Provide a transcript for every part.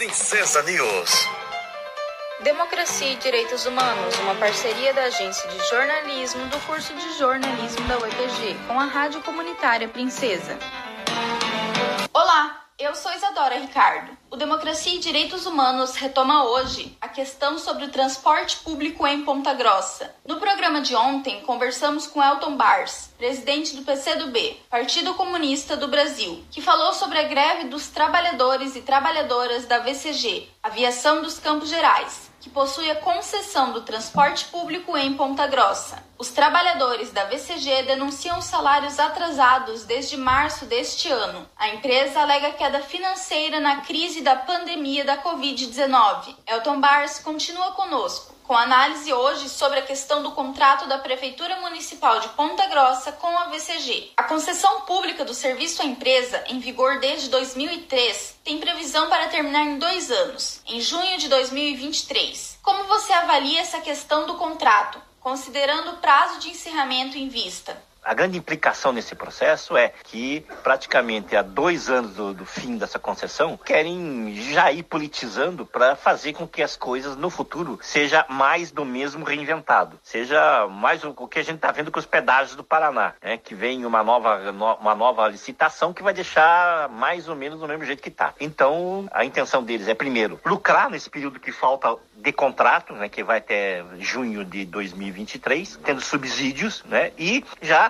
Princesa News. Democracia e Direitos Humanos, uma parceria da Agência de Jornalismo do curso de jornalismo da UEPG com a Rádio Comunitária Princesa. Olá, eu sou Isadora Ricardo. O Democracia e Direitos Humanos retoma hoje a questão sobre o transporte público em Ponta Grossa. No programa de ontem, conversamos com Elton Bars, presidente do PCdoB, Partido Comunista do Brasil, que falou sobre a greve dos trabalhadores e trabalhadoras da VCG, Aviação dos Campos Gerais, que possui a concessão do transporte público em Ponta Grossa. Os trabalhadores da VCG denunciam salários atrasados desde março deste ano. A empresa alega queda financeira na crise da pandemia da Covid-19. Elton Bars continua conosco com análise hoje sobre a questão do contrato da Prefeitura Municipal de Ponta Grossa com a VCG. A concessão pública do serviço à empresa, em vigor desde 2003, tem previsão para terminar em dois anos, em junho de 2023. Como você avalia essa questão do contrato, considerando o prazo de encerramento em vista? A grande implicação nesse processo é que, praticamente há dois anos do, do fim dessa concessão, querem já ir politizando para fazer com que as coisas no futuro seja mais do mesmo reinventado. Seja mais o, o que a gente está vendo com os pedágios do Paraná, né? que vem uma nova, no, uma nova licitação que vai deixar mais ou menos do mesmo jeito que está. Então, a intenção deles é, primeiro, lucrar nesse período que falta de contrato, né, que vai até junho de 2023, tendo subsídios, né, e já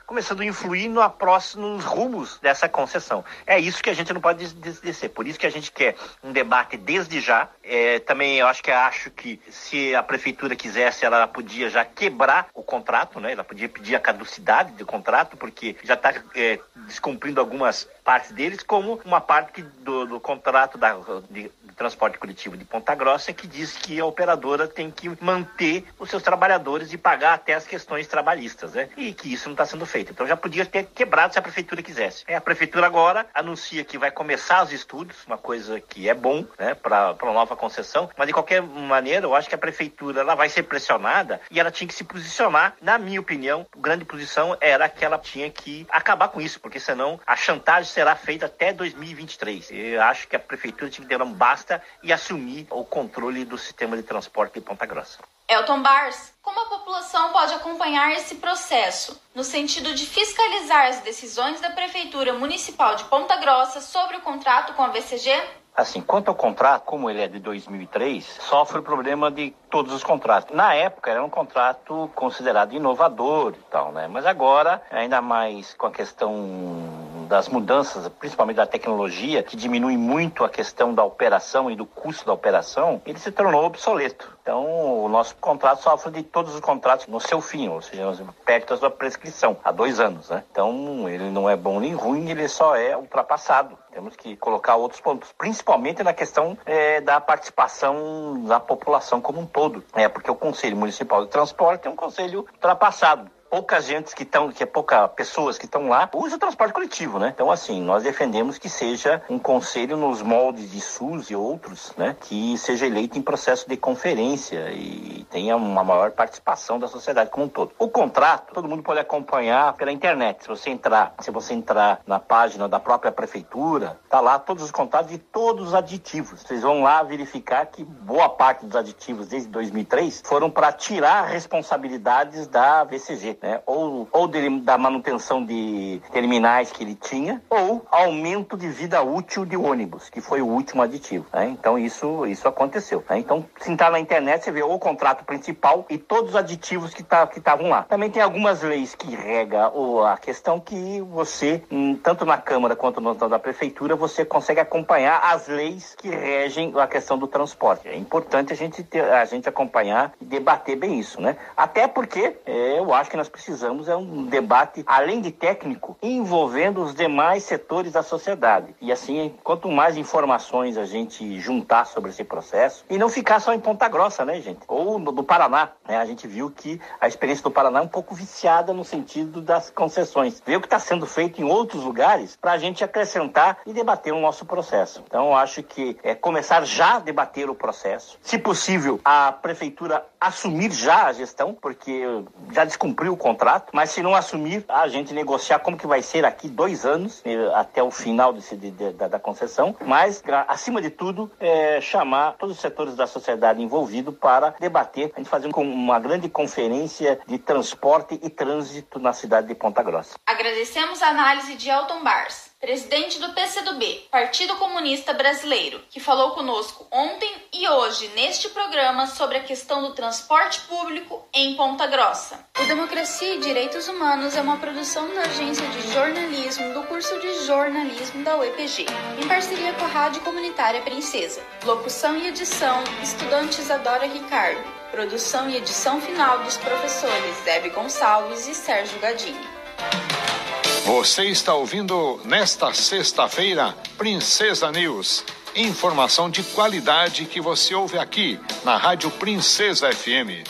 começando a influir no próximos rumos dessa concessão. É isso que a gente não pode descer. Por isso que a gente quer um debate desde já. É, também eu acho que acho que se a prefeitura quisesse, ela podia já quebrar o contrato, né? Ela podia pedir a caducidade do contrato, porque já está é, descumprindo algumas partes deles, como uma parte do, do contrato da, de, transporte coletivo de Ponta Grossa que diz que a operadora tem que manter os seus trabalhadores e pagar até as questões trabalhistas, né? E que isso não está sendo feito. Então já podia ter quebrado se a prefeitura quisesse. É, a prefeitura agora anuncia que vai começar os estudos, uma coisa que é bom, né, para uma nova concessão, mas de qualquer maneira eu acho que a prefeitura ela vai ser pressionada e ela tinha que se posicionar, na minha opinião, a grande posição era que ela tinha que acabar com isso, porque senão a chantagem será feita até 2023. Eu acho que a prefeitura tinha que dar um basta e assumir o controle do sistema de transporte de Ponta Grossa. Elton Bars, como a população pode acompanhar esse processo, no sentido de fiscalizar as decisões da Prefeitura Municipal de Ponta Grossa sobre o contrato com a VCG? Assim, quanto ao contrato, como ele é de 2003, sofre o problema de todos os contratos. Na época era um contrato considerado inovador e tal, né? Mas agora, ainda mais com a questão das mudanças, principalmente da tecnologia, que diminui muito a questão da operação e do custo da operação, ele se tornou obsoleto. Então, o nosso contrato sofre de todos os contratos no seu fim, ou seja, perto da sua prescrição, há dois anos. Né? Então, ele não é bom nem ruim, ele só é ultrapassado. Temos que colocar outros pontos, principalmente na questão é, da participação da população como um todo. É, porque o Conselho Municipal de Transporte é um conselho ultrapassado poucas gente que estão, que é pouca pessoas que estão lá, usa o transporte coletivo, né? Então, assim, nós defendemos que seja um conselho nos moldes de SUS e outros, né? Que seja eleito em processo de conferência e tenha uma maior participação da sociedade como um todo. O contrato, todo mundo pode acompanhar pela internet. Se você entrar, se você entrar na página da própria prefeitura, tá lá todos os contratos de todos os aditivos. Vocês vão lá verificar que boa parte dos aditivos desde 2003 foram para tirar responsabilidades da VCG né? ou, ou de, da manutenção de terminais que ele tinha, ou aumento de vida útil de ônibus, que foi o último aditivo. Né? Então isso, isso aconteceu. Né? Então, se entrar na internet, você vê o contrato principal e todos os aditivos que tá, estavam lá. Também tem algumas leis que rega a questão que você, hum, tanto na Câmara quanto no da Prefeitura, você consegue acompanhar as leis que regem a questão do transporte. É importante a gente, ter, a gente acompanhar e debater bem isso, né? Até porque é, eu acho que nós precisamos é um debate, além de técnico, envolvendo os demais setores da sociedade. E assim, quanto mais informações a gente juntar sobre esse processo, e não ficar só em Ponta Grossa, né, gente? Ou no, do Paraná, né? A gente viu que a experiência do Paraná é um pouco viciada no sentido das concessões. Ver o que está sendo feito em outros lugares para a gente acrescentar e debater o nosso processo. Então, acho que é começar já a debater o processo. Se possível, a prefeitura assumir já a gestão, porque já descumpriu contrato, mas se não assumir, a gente negociar como que vai ser aqui dois anos, eh, até o final desse, de, de, da, da, concessão, mas, acima de tudo, é, chamar todos os setores da sociedade envolvidos para debater, a gente fazer uma grande conferência de transporte e trânsito na cidade de Ponta Grossa. Agradecemos a análise de Elton Bars presidente do PCdoB, Partido Comunista Brasileiro, que falou conosco ontem e hoje neste programa sobre a questão do transporte público em Ponta Grossa. O Democracia e Direitos Humanos é uma produção da Agência de Jornalismo do curso de Jornalismo da UEPG, em parceria com a Rádio Comunitária Princesa. Locução e edição: Estudante Isadora Ricardo. Produção e edição final dos professores Zeb Gonçalves e Sérgio Gadini. Você está ouvindo nesta sexta-feira Princesa News. Informação de qualidade que você ouve aqui na Rádio Princesa FM.